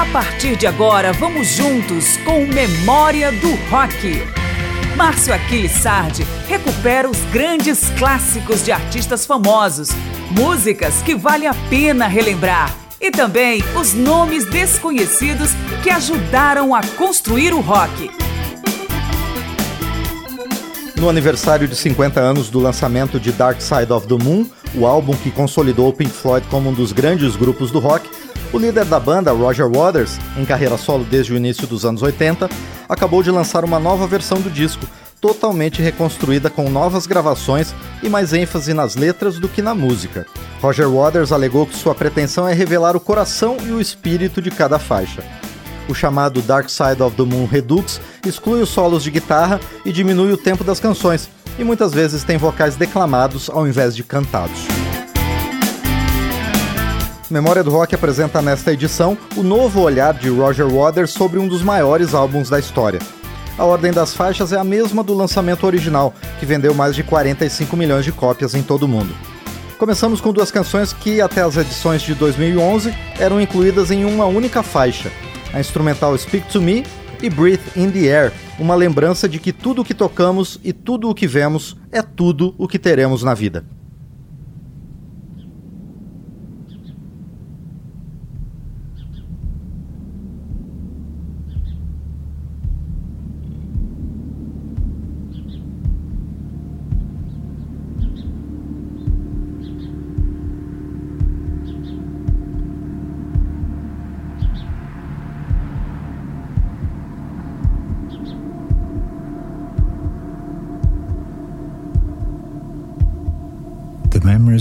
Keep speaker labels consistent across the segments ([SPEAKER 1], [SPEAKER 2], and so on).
[SPEAKER 1] A partir de agora, vamos juntos com Memória do Rock. Márcio Aquiles Sardi recupera os grandes clássicos de artistas famosos, músicas que vale a pena relembrar e também os nomes desconhecidos que ajudaram a construir o rock.
[SPEAKER 2] No aniversário de 50 anos do lançamento de Dark Side of the Moon, o álbum que consolidou o Pink Floyd como um dos grandes grupos do rock, o líder da banda, Roger Waters, em carreira solo desde o início dos anos 80, acabou de lançar uma nova versão do disco, totalmente reconstruída com novas gravações e mais ênfase nas letras do que na música. Roger Waters alegou que sua pretensão é revelar o coração e o espírito de cada faixa. O chamado Dark Side of the Moon Redux exclui os solos de guitarra e diminui o tempo das canções, e muitas vezes tem vocais declamados ao invés de cantados. Memória do Rock apresenta nesta edição o novo olhar de Roger Waters sobre um dos maiores álbuns da história. A ordem das faixas é a mesma do lançamento original, que vendeu mais de 45 milhões de cópias em todo o mundo. Começamos com duas canções que, até as edições de 2011, eram incluídas em uma única faixa: a instrumental Speak to Me e Breathe in the Air, uma lembrança de que tudo o que tocamos e tudo o que vemos é tudo o que teremos na vida.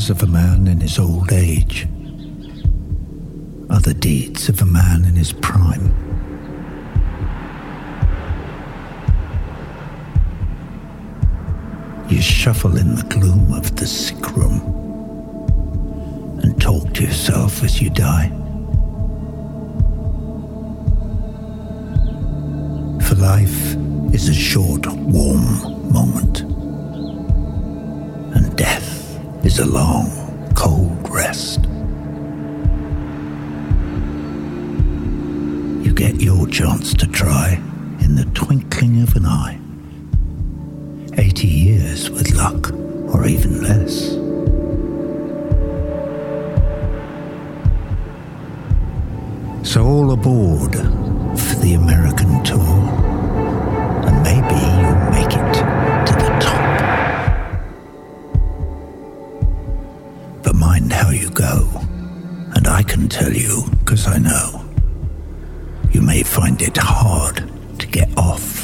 [SPEAKER 3] Of a man in his old age are the deeds of a man in his prime. You shuffle in the gloom of the sick room and talk to yourself as you die. For life is a short, warm moment, is a long, cold rest. You get your chance to try in the twinkling of an eye. 80 years with luck, or even less. So, all aboard for the American tour, and maybe I can tell you, because I know, you may find it hard to get off.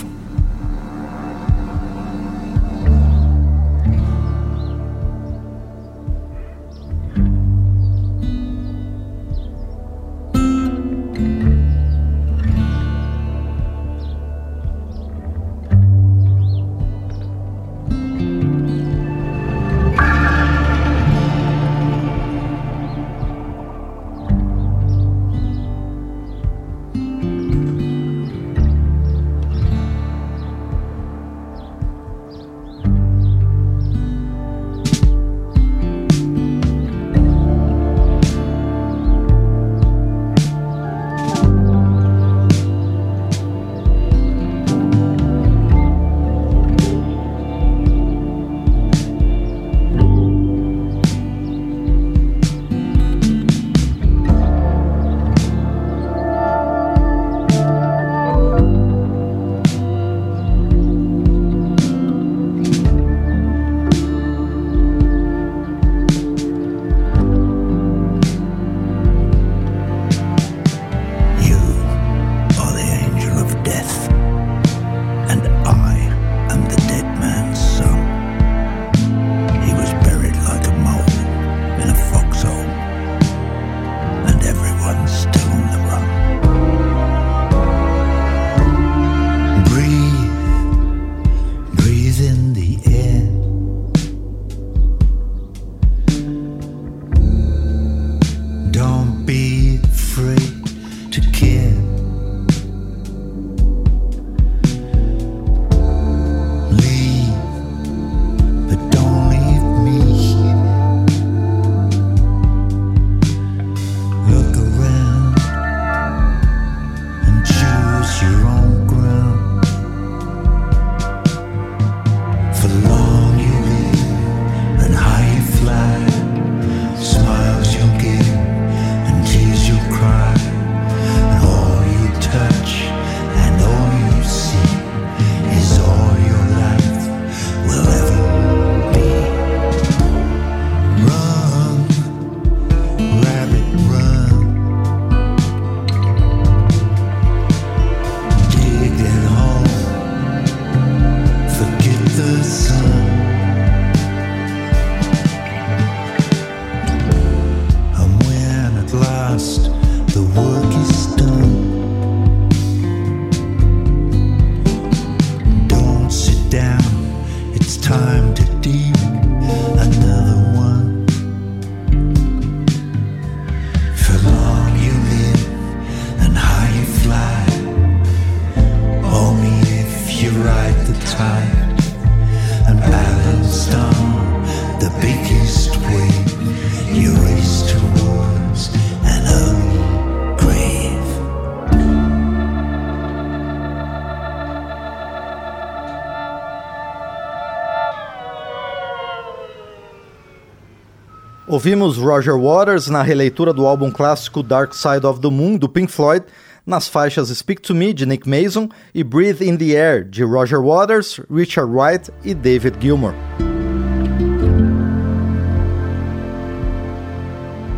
[SPEAKER 2] Ouvimos Roger Waters na releitura do álbum clássico Dark Side of the Moon, do Pink Floyd, nas faixas Speak to Me, de Nick Mason, e Breathe in the Air, de Roger Waters, Richard Wright e David Gilmour.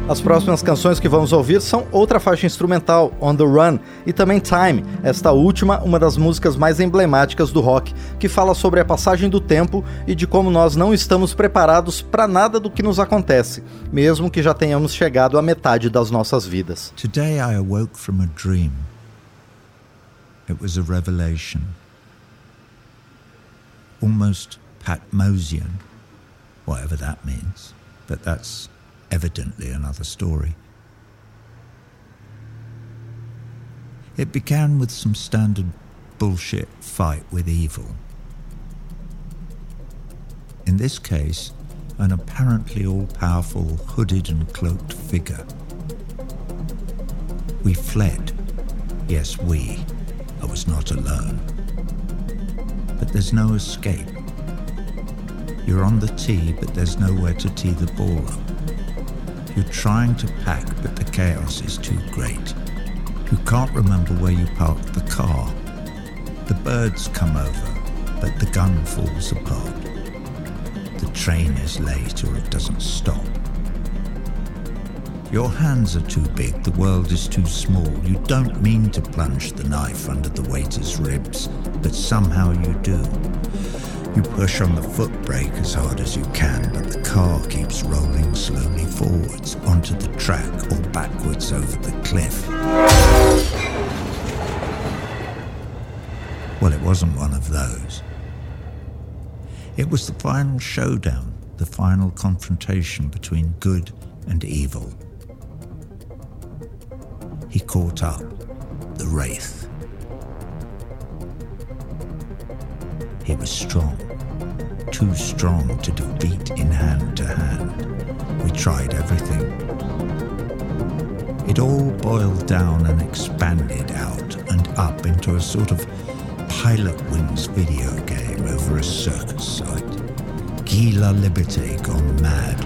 [SPEAKER 2] As próximas canções que vamos ouvir são outra faixa instrumental, On the Run, e também Time, esta última, uma das músicas mais emblemáticas do rock, que fala sobre a passagem do tempo e de como nós não estamos preparados para nada do que nos acontece, mesmo que já tenhamos chegado à metade das nossas vidas.
[SPEAKER 3] Today I awoke from a dream. It was a revelation. Almost Patmosian, whatever that means, but that's evidently another story. It began with some standard bullshit fight with evil. In this case, an apparently all powerful, hooded and cloaked figure. We fled. Yes, we. I was not alone. But there's no escape. You're on the tee, but there's nowhere to tee the ball up. You're trying to pack, but the chaos is too great. You can't remember where you parked the car. The birds come over, but the gun falls apart. The train is late or it doesn't stop. Your hands are too big, the world is too small. You don't mean to plunge the knife under the waiter's ribs, but somehow you do. You push on the foot brake as hard as you can, but the car keeps rolling slowly forwards onto the track or backwards over the cliff. Well, it wasn't one of those. It was the final showdown, the final confrontation between good and evil. He caught up, the Wraith. He was strong too strong to defeat in hand to hand. We tried everything. It all boiled down and expanded out and up into a sort of pilot wings video game over a circus site. Guy Laliberté gone mad.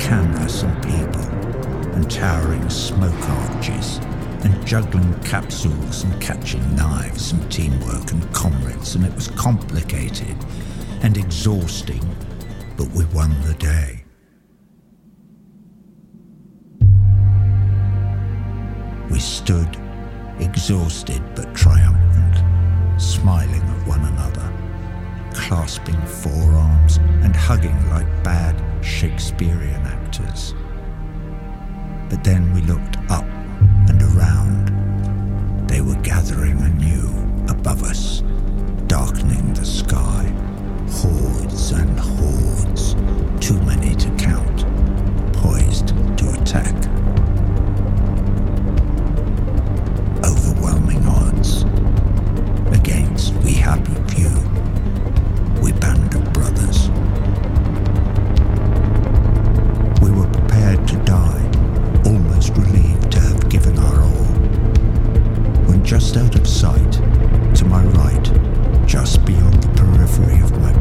[SPEAKER 3] canvas and people, and towering smoke arches, and juggling capsules and catching knives and teamwork and comrades, and it was complicated and exhausting, but we won the day. We stood, exhausted but triumphant, smiling at one another, clasping forearms and hugging like bad Shakespearean actors. But then we looked up. Were gathering anew above us, darkening the sky hordes and hordes, too many to count, poised to attack. Just out of sight, to my right, just beyond the periphery of my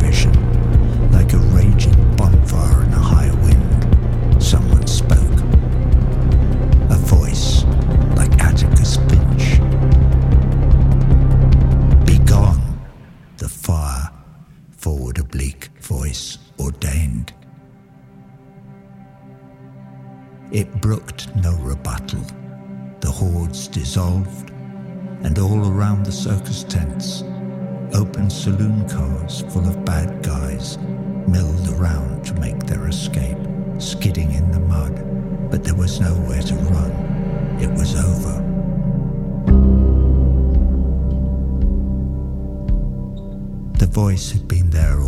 [SPEAKER 3] the circus tents, open saloon cars full of bad guys milled around to make their escape, skidding in the mud, but there was nowhere to run. It was over. The voice had been there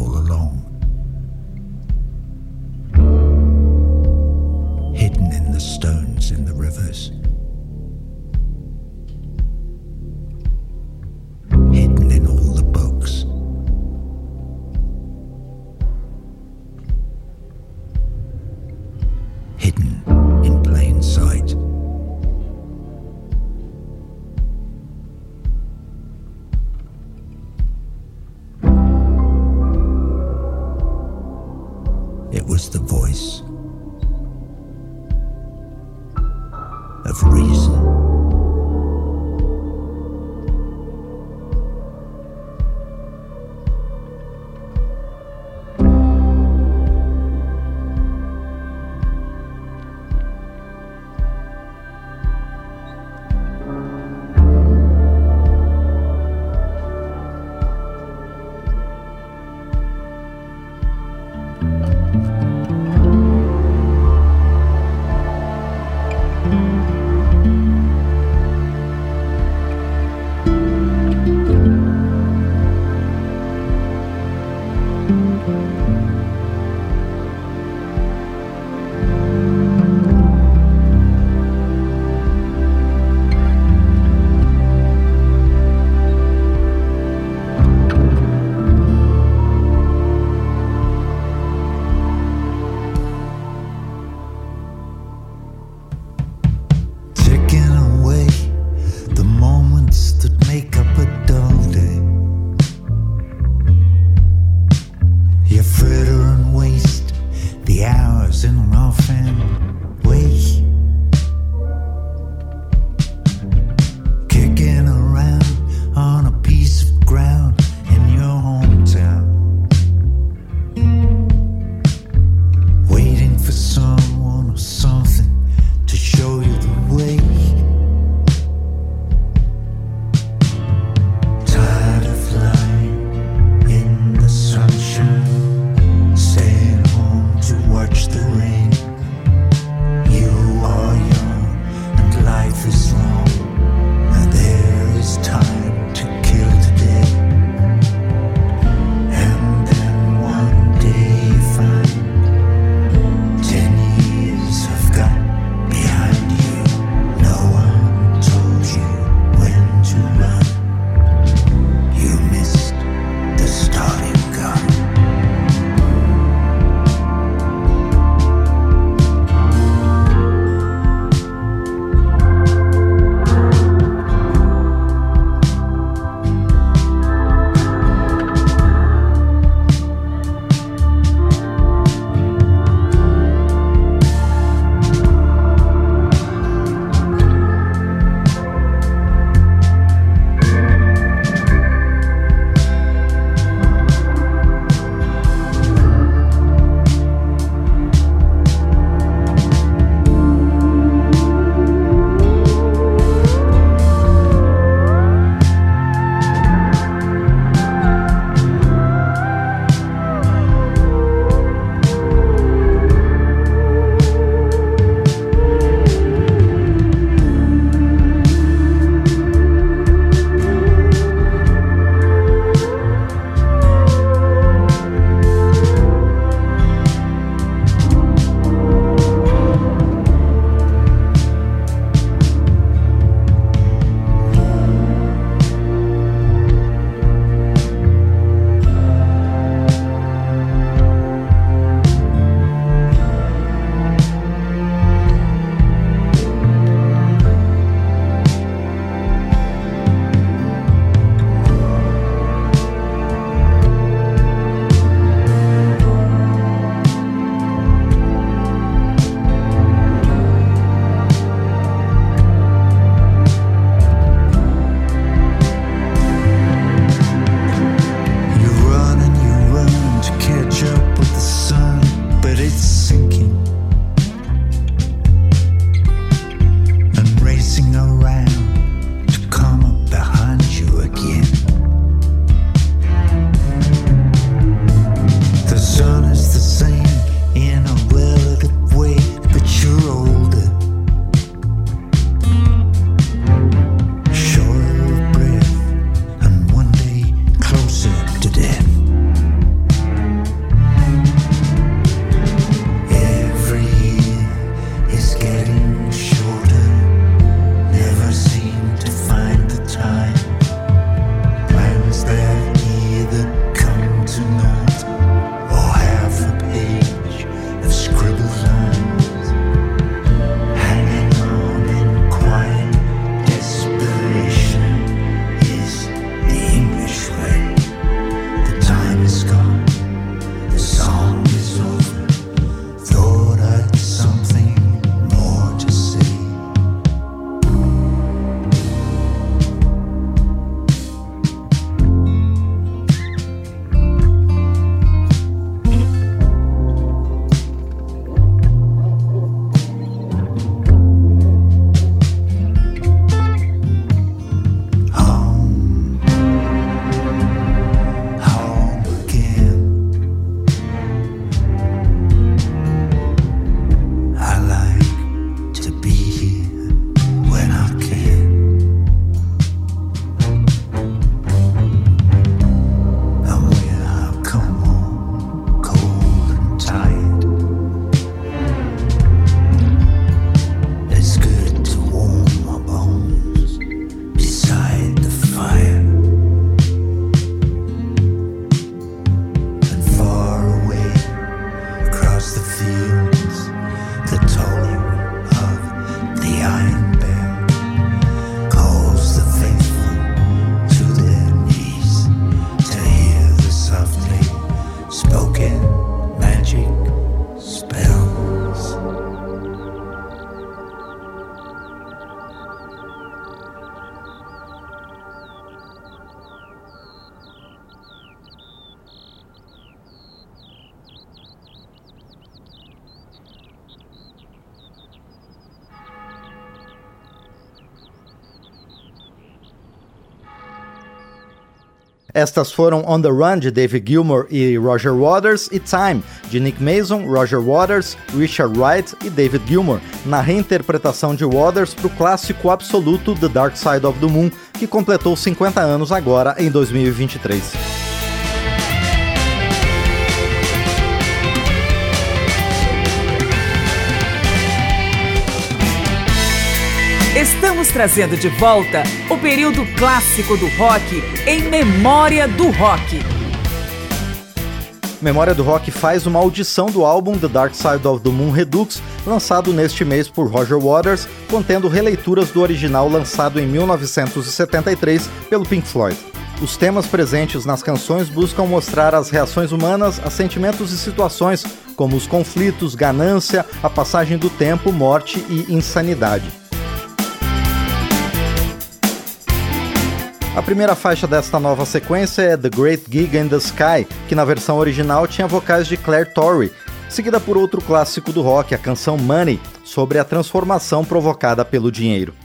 [SPEAKER 2] Estas foram On the Run de David Gilmour e Roger Waters e Time de Nick Mason, Roger Waters, Richard Wright e David Gilmour, na reinterpretação de Waters para o clássico absoluto The Dark Side of the Moon, que completou 50 anos agora em 2023.
[SPEAKER 1] Estamos trazendo de volta o período clássico do rock em Memória do Rock.
[SPEAKER 2] Memória do Rock faz uma audição do álbum The Dark Side of the Moon Redux, lançado neste mês por Roger Waters, contendo releituras do original lançado em 1973 pelo Pink Floyd. Os temas presentes nas canções buscam mostrar as reações humanas a sentimentos e situações, como os conflitos, ganância, a passagem do tempo, morte e insanidade. A primeira faixa desta nova sequência é The Great Gig in the Sky, que na versão original tinha vocais de Claire Torrey, seguida por outro clássico do rock, a canção Money, sobre a transformação provocada pelo dinheiro.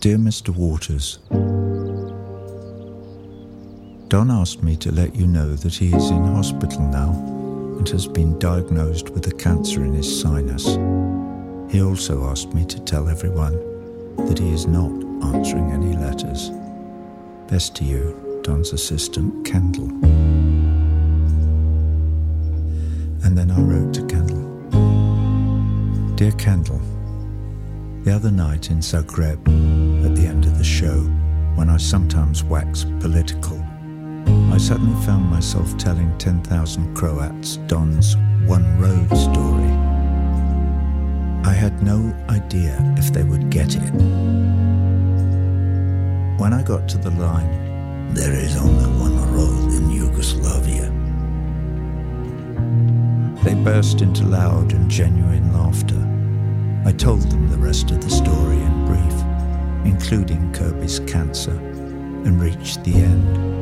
[SPEAKER 3] Dear Mr. Waters, Don asked me to let you know that he is in hospital now and has been diagnosed with a cancer in his sinus. He also asked me to tell everyone that he is not answering any letters. Best to you, Don's assistant, Kendall. And then I wrote to Kendall Dear Kendall, the other night in Zagreb, at the end of the show, when I sometimes wax political, I suddenly found myself telling 10,000 Croats Don's One Road story. I had no idea if they would get it. When I got to the line, there is only one road in Yugoslavia. They burst into loud and genuine laughter. I told them the rest of the story in brief, including Kirby's cancer, and reached the end.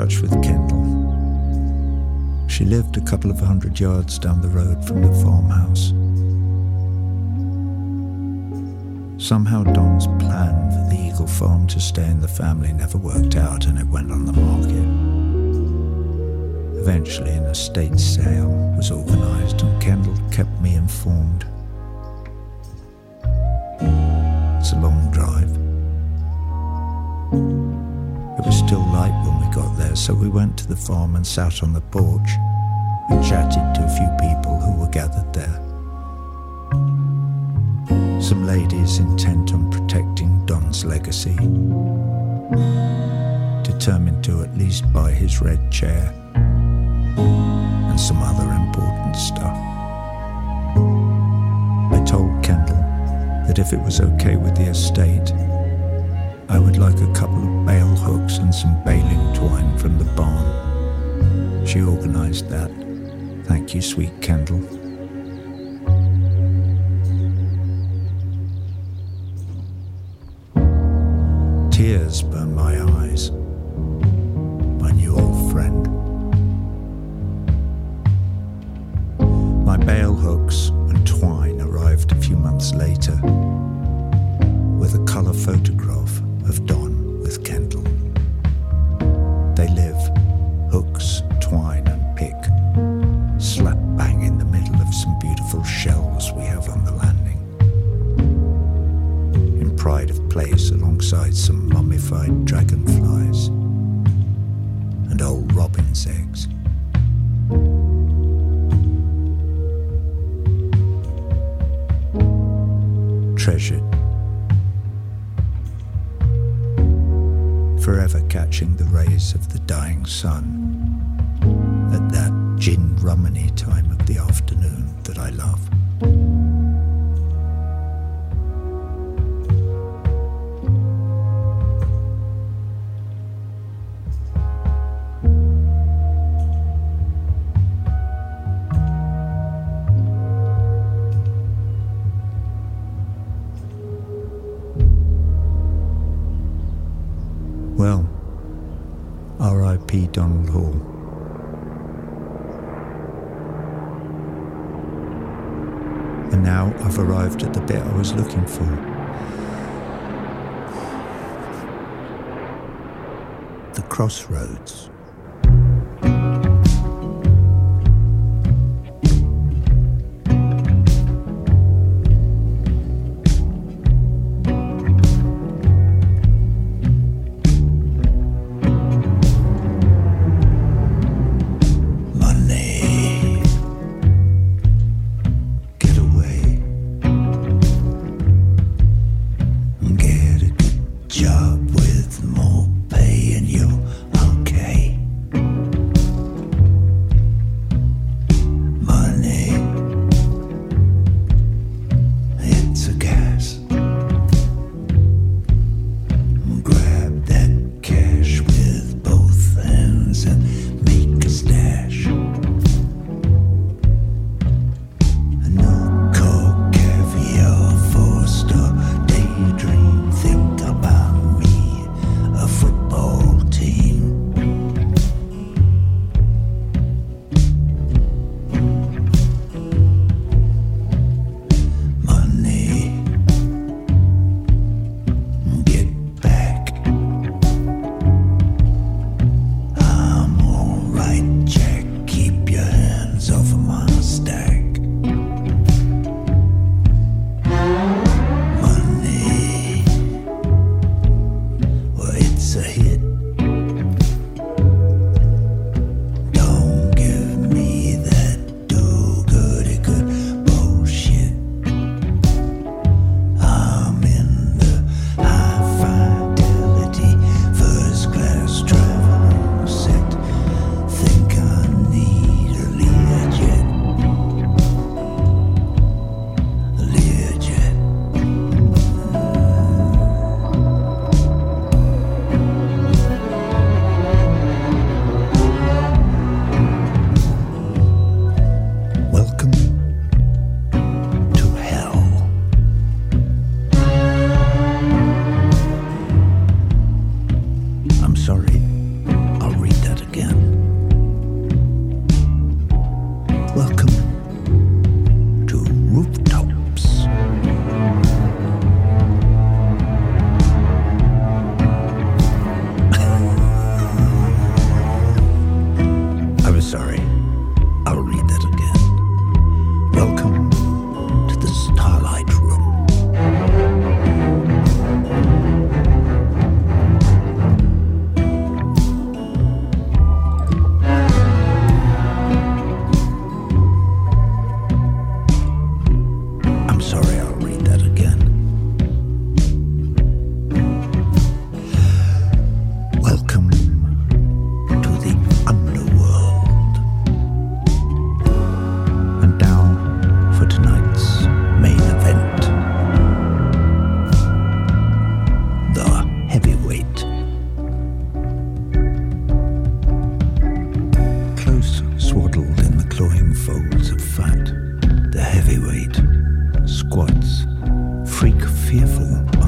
[SPEAKER 3] Touch with Kendall. She lived a couple of hundred yards down the road from the farmhouse. Somehow Don's plan for the Eagle Farm to stay in the family never worked out and it went on the market. Eventually, an estate sale was organised and Kendall kept me informed. It's a long drive there, so we went to the farm and sat on the porch and chatted to a few people who were gathered there. Some ladies intent on protecting Don's legacy, determined to at least buy his red chair, and some other important stuff. I told Kendall that if it was okay with the estate, I would like a couple of bale hooks and some baling twine from the barn. She organised that. Thank you, sweet Kendall. Tears burn my eyes. My new old friend. My bale hooks and twine arrived a few months later with a colour photograph some mummified dragonflies and old robin's eggs. Treasured. Forever catching the rays of the dying sun. crossroads. together.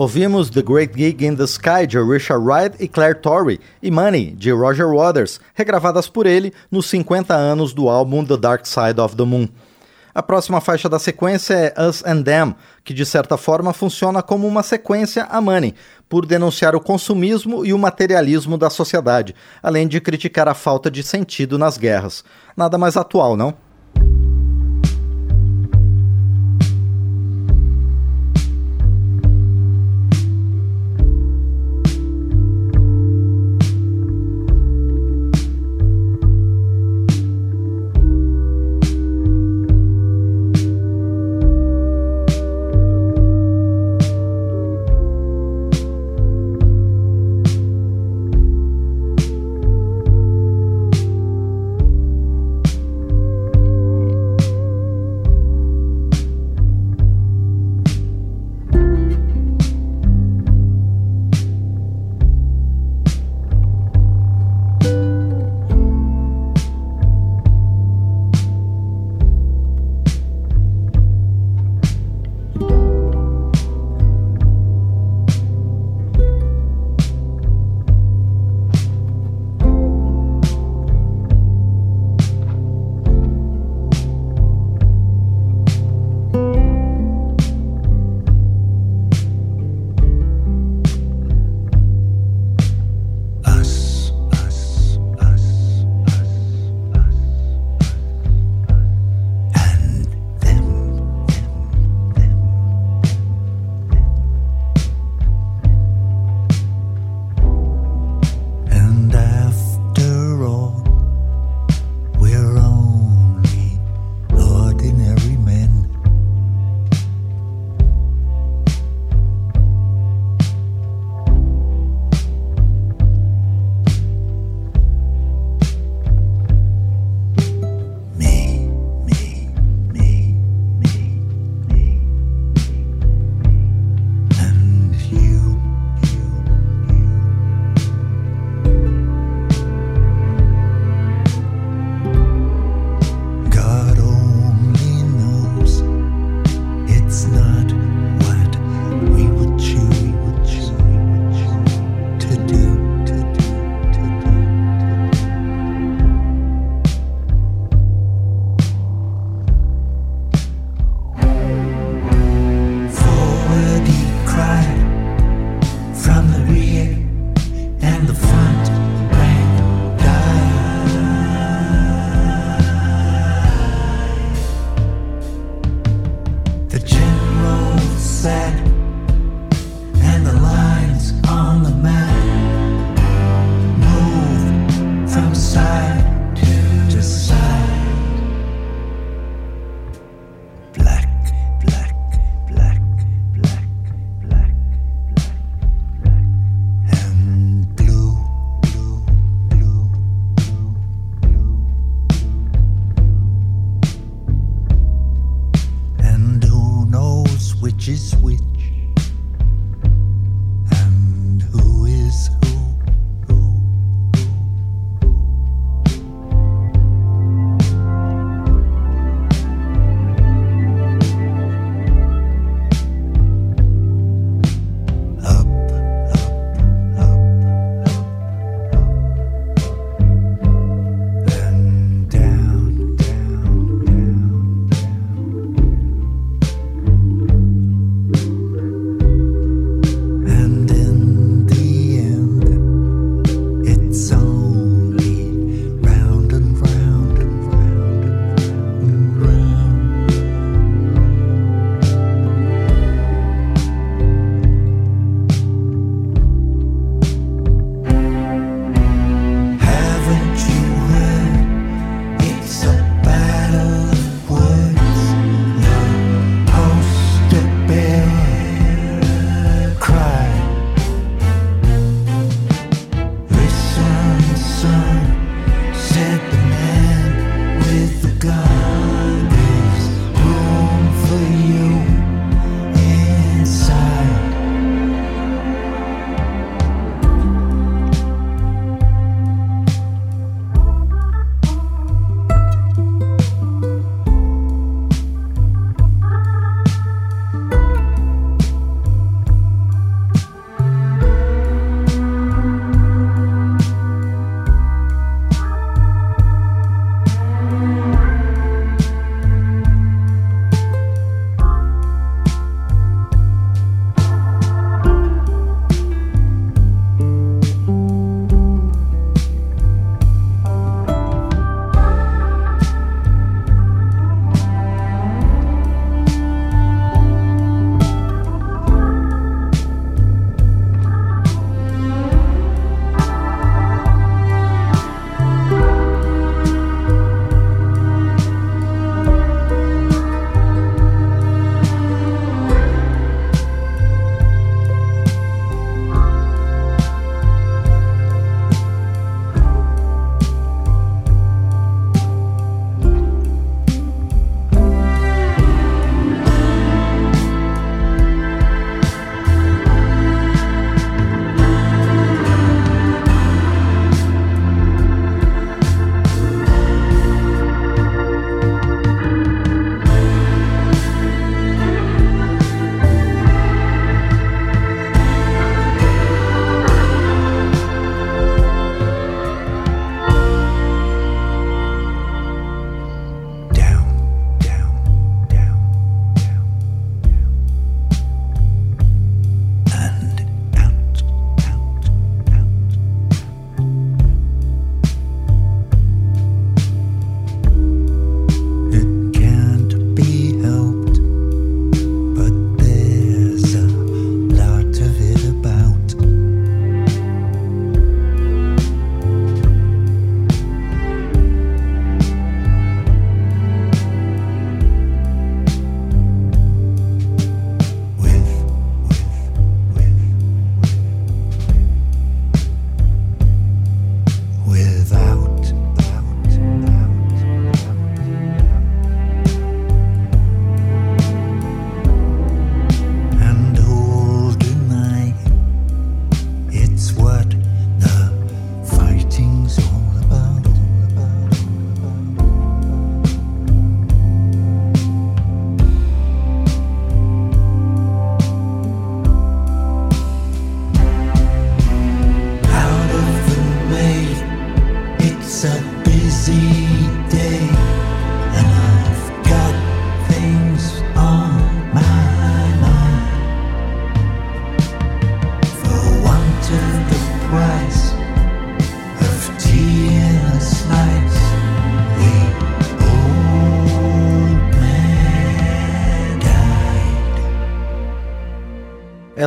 [SPEAKER 2] Ouvimos The Great Gig in the Sky de Richard Wright e Claire Torrey e Money de Roger Waters, regravadas por ele nos 50 anos do álbum The Dark Side of the Moon. A próxima faixa da sequência é Us and Them, que de certa forma funciona como uma sequência a Money, por denunciar o consumismo e o materialismo da sociedade, além de criticar a falta de sentido nas guerras. Nada mais atual, não?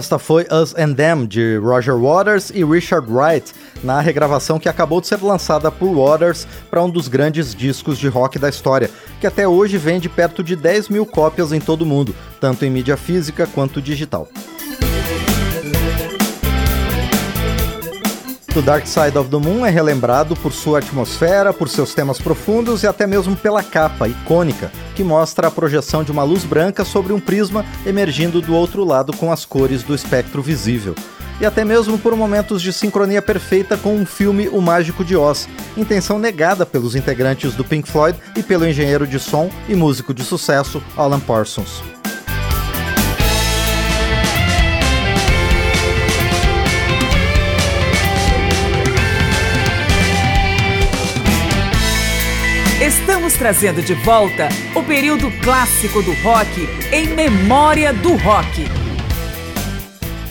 [SPEAKER 2] Esta foi Us and Them, de Roger Waters e Richard Wright, na regravação que acabou de ser lançada por Waters para um dos grandes discos de rock da história, que até hoje vende perto de 10 mil cópias em todo o mundo, tanto em mídia física quanto digital. The Dark Side of the Moon é relembrado por sua atmosfera, por seus temas profundos e até mesmo pela capa icônica, que mostra a projeção de uma luz branca sobre um prisma emergindo do outro lado com as cores do espectro visível. E até mesmo por momentos de sincronia perfeita com o filme O Mágico de Oz, intenção negada pelos integrantes do Pink Floyd e pelo engenheiro de som e músico de sucesso Alan Parsons.
[SPEAKER 1] Estamos trazendo de volta o período clássico do rock em memória do rock.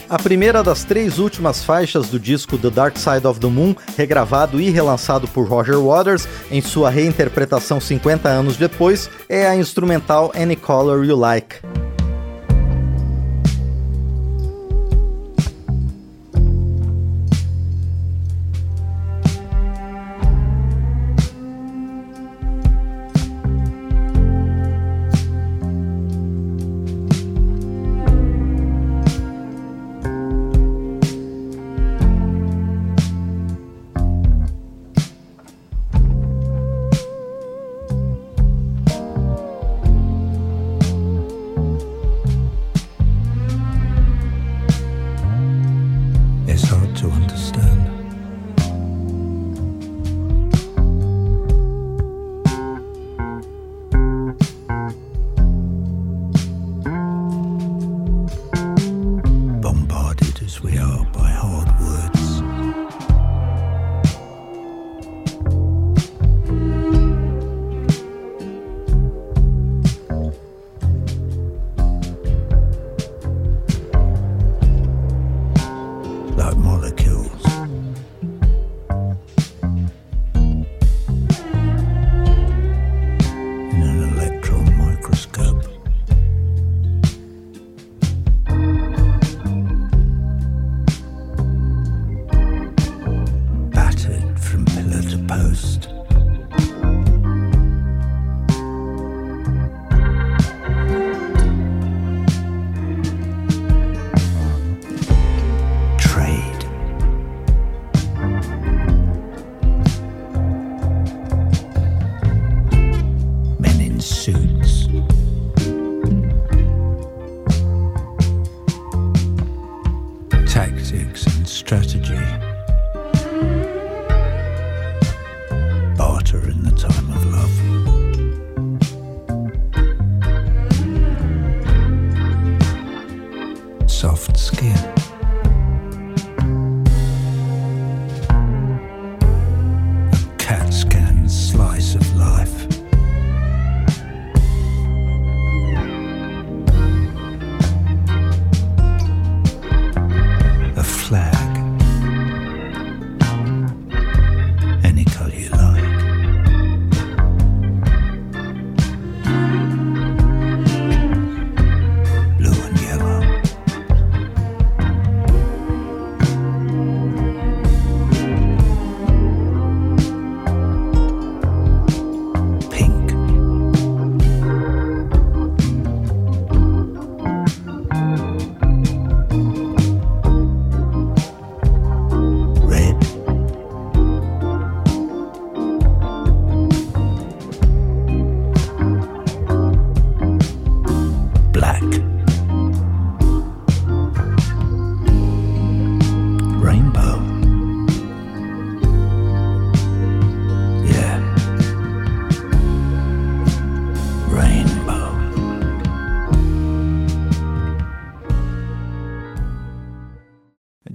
[SPEAKER 2] A primeira das três últimas faixas do disco The Dark Side of the Moon, regravado e relançado por Roger Waters em sua reinterpretação 50 anos depois, é a instrumental Any Color You Like. tactics and strategy. Barter in the time of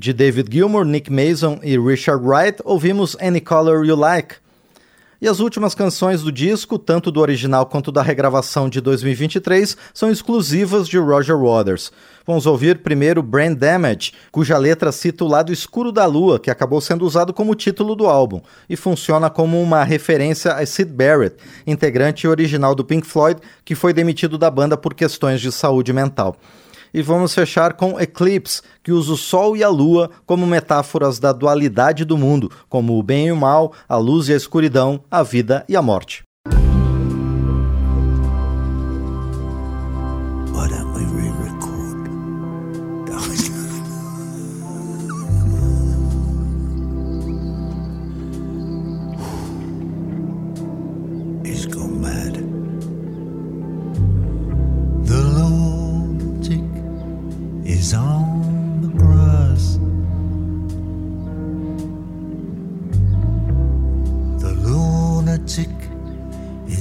[SPEAKER 2] De David Gilmour, Nick Mason e Richard Wright, ouvimos Any Color You Like. E as últimas canções do disco, tanto do original quanto da regravação de 2023, são exclusivas de Roger Waters. Vamos ouvir primeiro Brain Damage, cuja letra cita o lado escuro da lua, que acabou sendo usado como título do álbum, e funciona como uma referência a Sid Barrett, integrante original do Pink Floyd, que foi demitido da banda por questões de saúde mental.
[SPEAKER 3] E vamos fechar com Eclipse, que usa o Sol e a Lua como metáforas da dualidade do mundo, como o bem e o mal, a luz e a escuridão, a vida e a morte.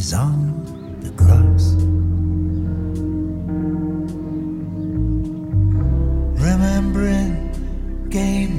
[SPEAKER 3] is on the grass. Remembering game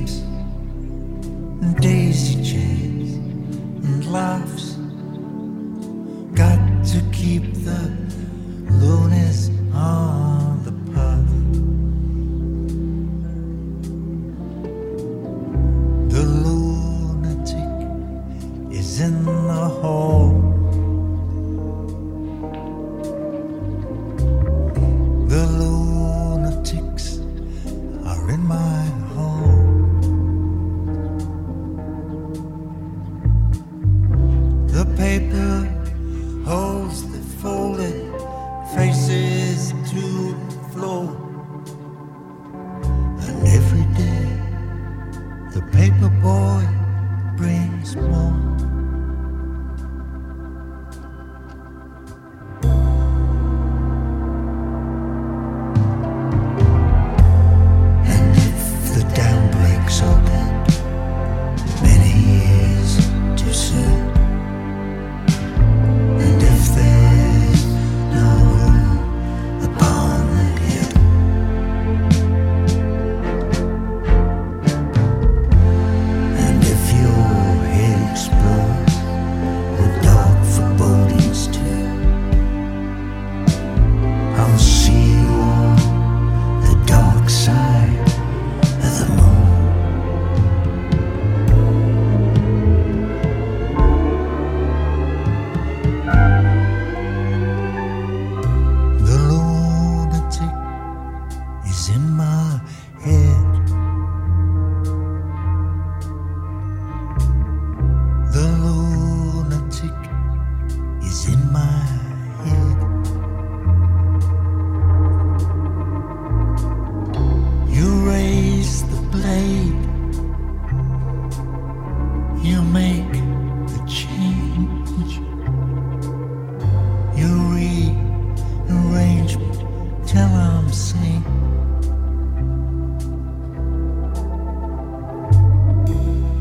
[SPEAKER 3] paper.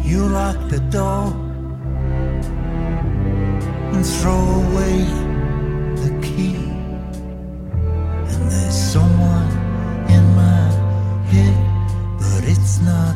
[SPEAKER 3] You lock the door and throw away the key. And there's someone in my head, but it's not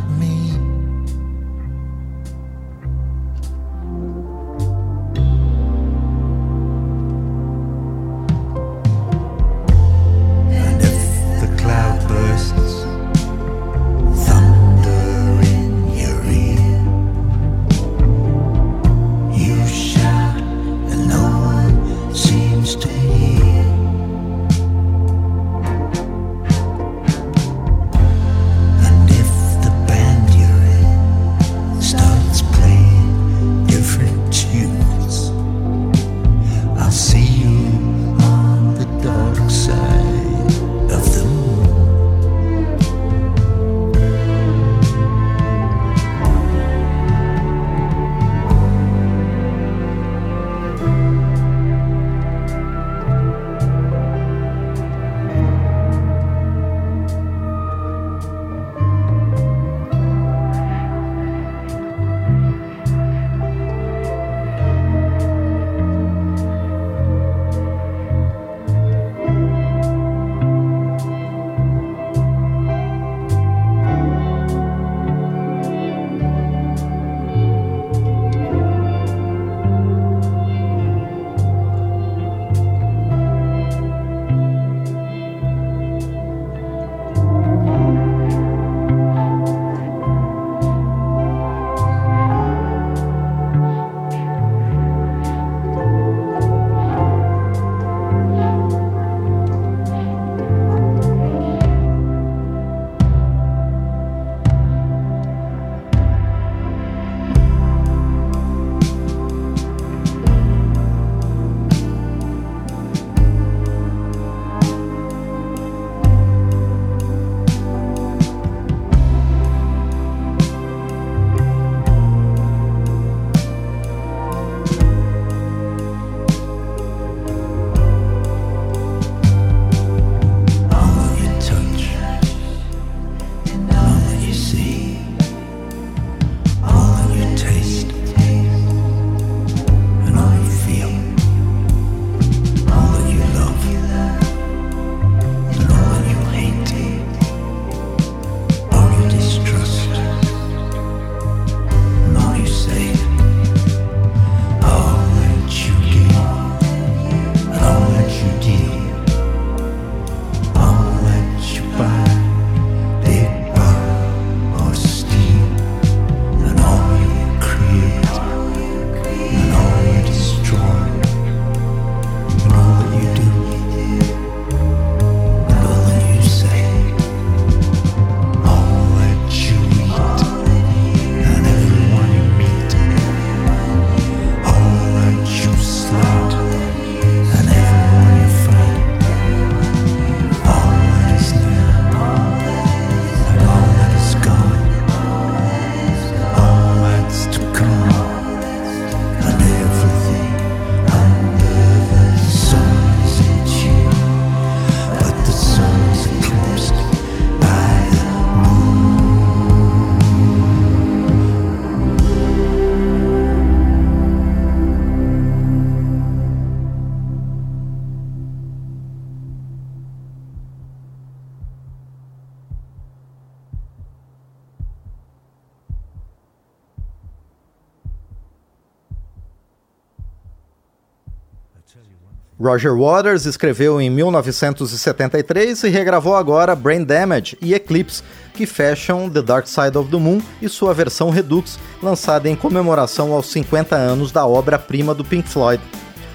[SPEAKER 2] Roger Waters escreveu em 1973 e regravou agora Brain Damage e Eclipse, que fecham The Dark Side of the Moon e sua versão Redux, lançada em comemoração aos 50 anos da obra-prima do Pink Floyd.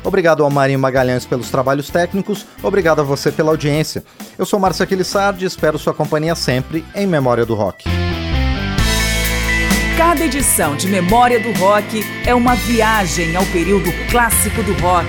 [SPEAKER 2] Obrigado ao Marinho Magalhães pelos trabalhos técnicos, obrigado a você pela audiência. Eu sou Márcio Aquilissardi e espero sua companhia sempre em Memória do Rock.
[SPEAKER 1] Cada edição de Memória do Rock é uma viagem ao período clássico do rock,